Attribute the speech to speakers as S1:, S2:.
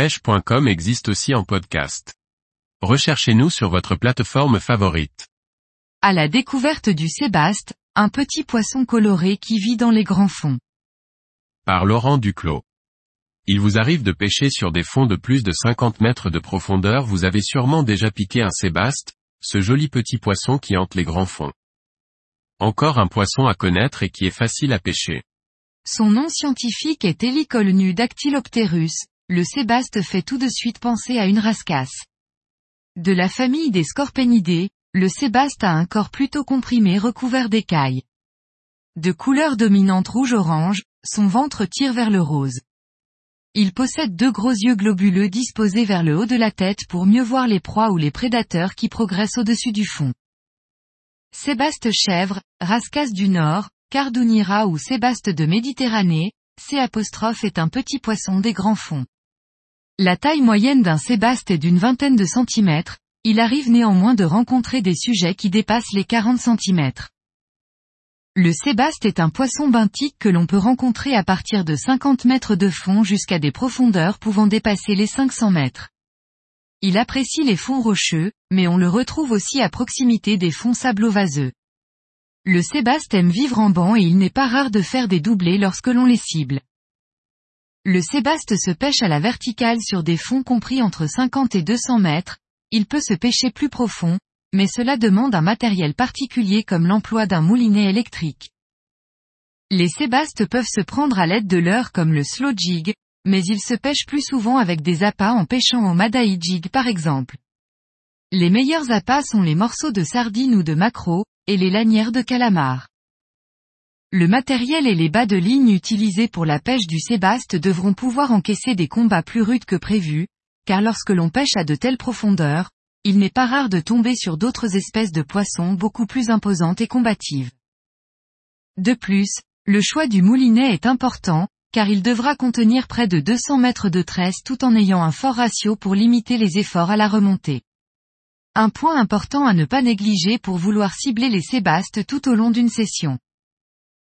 S1: pêche.com existe aussi en podcast. Recherchez-nous sur votre plateforme favorite.
S2: À la découverte du sébaste, un petit poisson coloré qui vit dans les grands fonds.
S1: Par Laurent Duclos. Il vous arrive de pêcher sur des fonds de plus de 50 mètres de profondeur, vous avez sûrement déjà piqué un sébaste, ce joli petit poisson qui hante les grands fonds. Encore un poisson à connaître et qui est facile à pêcher.
S2: Son nom scientifique est Helicolnu dactylopterus, le sébaste fait tout de suite penser à une rascasse. De la famille des scorpénidés, le sébaste a un corps plutôt comprimé recouvert d'écailles. De couleur dominante rouge-orange, son ventre tire vers le rose. Il possède deux gros yeux globuleux disposés vers le haut de la tête pour mieux voir les proies ou les prédateurs qui progressent au-dessus du fond. Sébaste chèvre, rascasse du Nord, Cardunira ou sébaste de Méditerranée, C' est un petit poisson des grands fonds. La taille moyenne d'un sébaste est d'une vingtaine de centimètres, il arrive néanmoins de rencontrer des sujets qui dépassent les 40 centimètres. Le sébaste est un poisson benthique que l'on peut rencontrer à partir de 50 mètres de fond jusqu'à des profondeurs pouvant dépasser les 500 mètres. Il apprécie les fonds rocheux, mais on le retrouve aussi à proximité des fonds sablo-vaseux. Le sébaste aime vivre en banc et il n'est pas rare de faire des doublés lorsque l'on les cible. Le sébaste se pêche à la verticale sur des fonds compris entre 50 et 200 mètres, il peut se pêcher plus profond, mais cela demande un matériel particulier comme l'emploi d'un moulinet électrique. Les sébastes peuvent se prendre à l'aide de leurres comme le slow jig, mais ils se pêchent plus souvent avec des appâts en pêchant au Madai jig par exemple. Les meilleurs appâts sont les morceaux de sardines ou de maquereau, et les lanières de calamar. Le matériel et les bas de ligne utilisés pour la pêche du sébaste devront pouvoir encaisser des combats plus rudes que prévu, car lorsque l'on pêche à de telles profondeurs, il n'est pas rare de tomber sur d'autres espèces de poissons beaucoup plus imposantes et combatives. De plus, le choix du moulinet est important, car il devra contenir près de 200 mètres de tresse tout en ayant un fort ratio pour limiter les efforts à la remontée. Un point important à ne pas négliger pour vouloir cibler les sébastes tout au long d'une session.